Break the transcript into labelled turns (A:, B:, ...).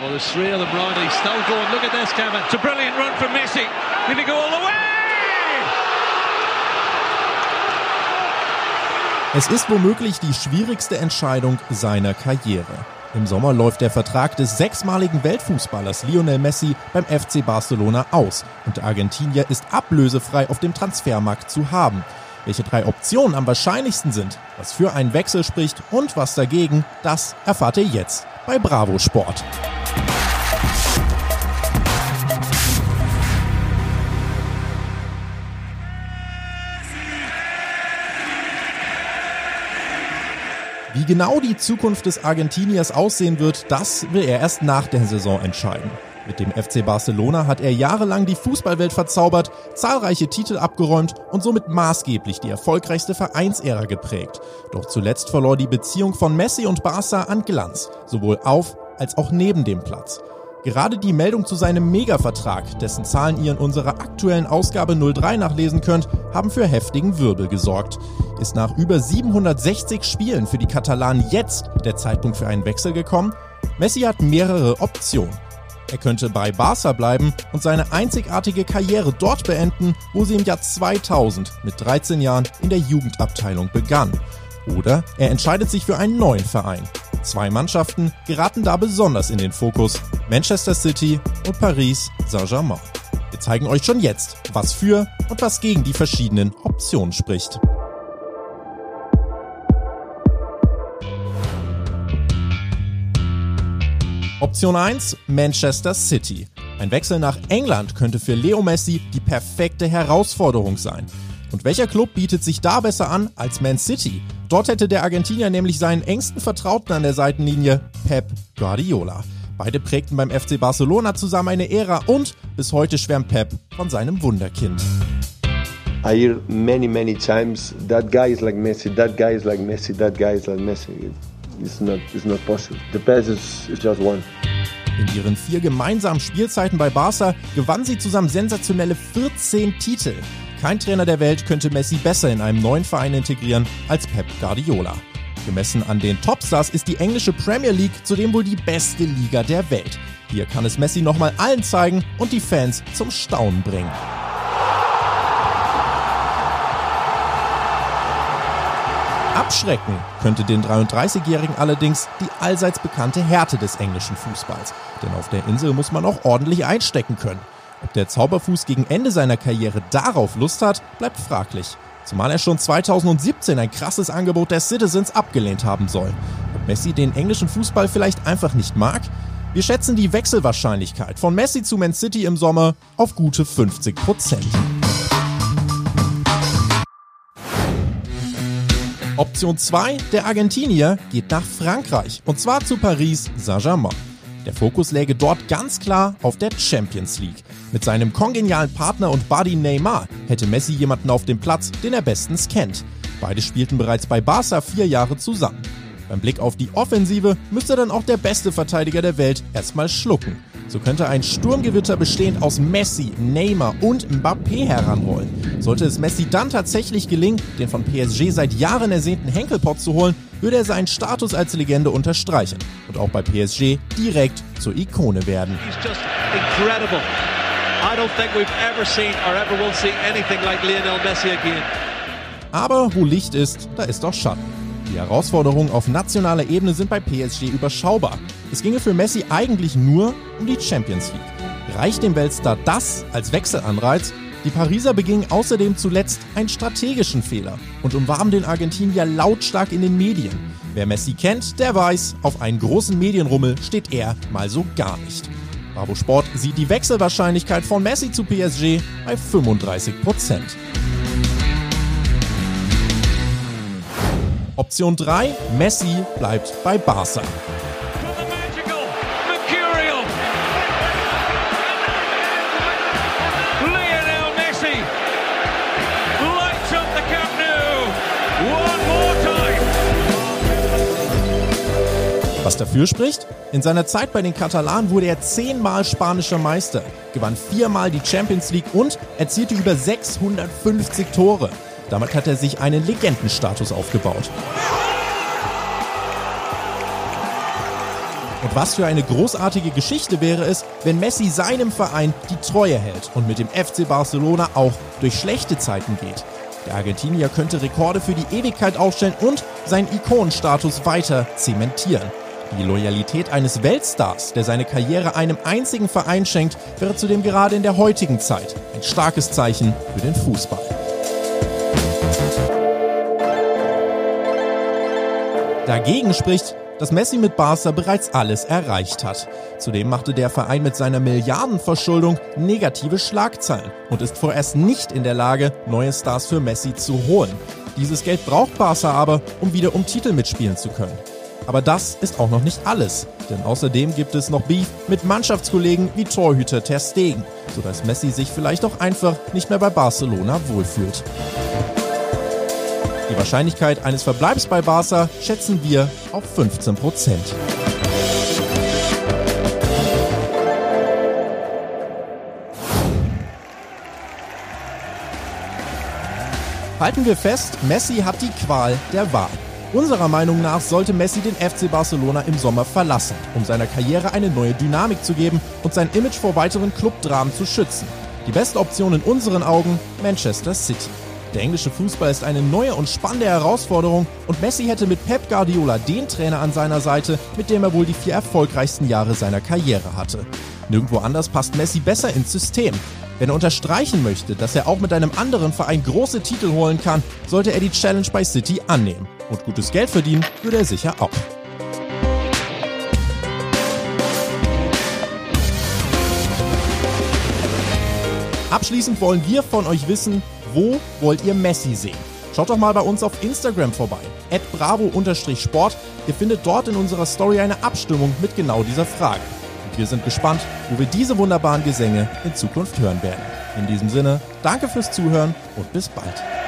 A: Well, there's three of them, Riley. Still going. Look at this, Kevin. It's a brilliant run from Messi. Did he go all the way?
B: Es ist womöglich die schwierigste Entscheidung seiner Karriere. Im Sommer läuft der Vertrag des sechsmaligen Weltfußballers Lionel Messi beim FC Barcelona aus und der Argentinier ist ablösefrei auf dem Transfermarkt zu haben. Welche drei Optionen am wahrscheinlichsten sind, was für einen Wechsel spricht und was dagegen, das erfahrt ihr jetzt bei Bravo Sport. Wie genau die Zukunft des Argentiniers aussehen wird, das will er erst nach der Saison entscheiden. Mit dem FC Barcelona hat er jahrelang die Fußballwelt verzaubert, zahlreiche Titel abgeräumt und somit maßgeblich die erfolgreichste Vereinsära geprägt. Doch zuletzt verlor die Beziehung von Messi und Barca an Glanz, sowohl auf als auch neben dem Platz. Gerade die Meldung zu seinem Mega-Vertrag, dessen Zahlen ihr in unserer aktuellen Ausgabe 03 nachlesen könnt, haben für heftigen Wirbel gesorgt. Ist nach über 760 Spielen für die Katalanen jetzt der Zeitpunkt für einen Wechsel gekommen? Messi hat mehrere Optionen. Er könnte bei Barca bleiben und seine einzigartige Karriere dort beenden, wo sie im Jahr 2000 mit 13 Jahren in der Jugendabteilung begann. Oder er entscheidet sich für einen neuen Verein. Zwei Mannschaften geraten da besonders in den Fokus. Manchester City und Paris Saint-Germain. Wir zeigen euch schon jetzt, was für und was gegen die verschiedenen Optionen spricht. Option 1 Manchester City. Ein Wechsel nach England könnte für Leo Messi die perfekte Herausforderung sein. Und welcher Club bietet sich da besser an als Man City? Dort hätte der Argentinier nämlich seinen engsten Vertrauten an der Seitenlinie, Pep Guardiola. Beide prägten beim FC Barcelona zusammen eine Ära und bis heute schwärmt Pep von seinem Wunderkind.
C: I hear many, many times that guy is like Messi, that guy is like Messi, that guy is like Messi. It's not, it's not possible. The best is, is just one.
B: In ihren vier gemeinsamen Spielzeiten bei Barca gewann sie zusammen sensationelle 14 Titel. Kein Trainer der Welt könnte Messi besser in einem neuen Verein integrieren als Pep Guardiola. Gemessen an den Topstars ist die englische Premier League zudem wohl die beste Liga der Welt. Hier kann es Messi nochmal allen zeigen und die Fans zum Staunen bringen. Abschrecken könnte den 33-Jährigen allerdings die allseits bekannte Härte des englischen Fußballs. Denn auf der Insel muss man auch ordentlich einstecken können. Ob der Zauberfuß gegen Ende seiner Karriere darauf Lust hat, bleibt fraglich. Zumal er schon 2017 ein krasses Angebot der Citizens abgelehnt haben soll. Ob Messi den englischen Fußball vielleicht einfach nicht mag? Wir schätzen die Wechselwahrscheinlichkeit von Messi zu Man City im Sommer auf gute 50 Prozent. Option 2, der Argentinier geht nach Frankreich und zwar zu Paris Saint-Germain. Der Fokus läge dort ganz klar auf der Champions League. Mit seinem kongenialen Partner und Buddy Neymar hätte Messi jemanden auf dem Platz, den er bestens kennt. Beide spielten bereits bei Barca vier Jahre zusammen. Beim Blick auf die Offensive müsste dann auch der beste Verteidiger der Welt erstmal schlucken. So könnte ein Sturmgewitter bestehend aus Messi, Neymar und Mbappé heranrollen. Sollte es Messi dann tatsächlich gelingen, den von PSG seit Jahren ersehnten Henkelpot zu holen, würde er seinen Status als Legende unterstreichen und auch bei PSG direkt zur Ikone werden. Aber wo Licht ist, da ist auch Schatten. Die Herausforderungen auf nationaler Ebene sind bei PSG überschaubar. Es ginge für Messi eigentlich nur um die Champions League. Reicht dem Weltstar das als Wechselanreiz? Die Pariser begingen außerdem zuletzt einen strategischen Fehler und umwarben den Argentinier lautstark in den Medien. Wer Messi kennt, der weiß, auf einen großen Medienrummel steht er mal so gar nicht. Bravo Sport sieht die Wechselwahrscheinlichkeit von Messi zu PSG bei 35 Prozent. Option 3, Messi bleibt bei Barca. Was dafür spricht? In seiner Zeit bei den Katalanen wurde er zehnmal spanischer Meister, gewann viermal die Champions League und erzielte über 650 Tore. Damit hat er sich einen Legendenstatus aufgebaut. Und was für eine großartige Geschichte wäre es, wenn Messi seinem Verein die Treue hält und mit dem FC Barcelona auch durch schlechte Zeiten geht. Der Argentinier könnte Rekorde für die Ewigkeit aufstellen und seinen Ikonenstatus weiter zementieren. Die Loyalität eines Weltstars, der seine Karriere einem einzigen Verein schenkt, wäre zudem gerade in der heutigen Zeit ein starkes Zeichen für den Fußball. Dagegen spricht, dass Messi mit Barca bereits alles erreicht hat. Zudem machte der Verein mit seiner Milliardenverschuldung negative Schlagzeilen und ist vorerst nicht in der Lage, neue Stars für Messi zu holen. Dieses Geld braucht Barca aber, um wieder um Titel mitspielen zu können. Aber das ist auch noch nicht alles, denn außerdem gibt es noch Beef mit Mannschaftskollegen wie Torhüter Ter Stegen, sodass Messi sich vielleicht auch einfach nicht mehr bei Barcelona wohlfühlt. Die Wahrscheinlichkeit eines Verbleibs bei Barca schätzen wir auf 15 Prozent. Halten wir fest, Messi hat die Qual der Wahl. Unserer Meinung nach sollte Messi den FC Barcelona im Sommer verlassen, um seiner Karriere eine neue Dynamik zu geben und sein Image vor weiteren Clubdramen zu schützen. Die beste Option in unseren Augen Manchester City. Der englische Fußball ist eine neue und spannende Herausforderung und Messi hätte mit Pep Guardiola den Trainer an seiner Seite, mit dem er wohl die vier erfolgreichsten Jahre seiner Karriere hatte. Nirgendwo anders passt Messi besser ins System. Wenn er unterstreichen möchte, dass er auch mit einem anderen Verein große Titel holen kann, sollte er die Challenge bei City annehmen. Und gutes Geld verdienen würde er sicher auch. Abschließend wollen wir von euch wissen, wo wollt ihr Messi sehen? Schaut doch mal bei uns auf Instagram vorbei, bravo-sport. Ihr findet dort in unserer Story eine Abstimmung mit genau dieser Frage. Wir sind gespannt, wo wir diese wunderbaren Gesänge in Zukunft hören werden. In diesem Sinne, danke fürs Zuhören und bis bald.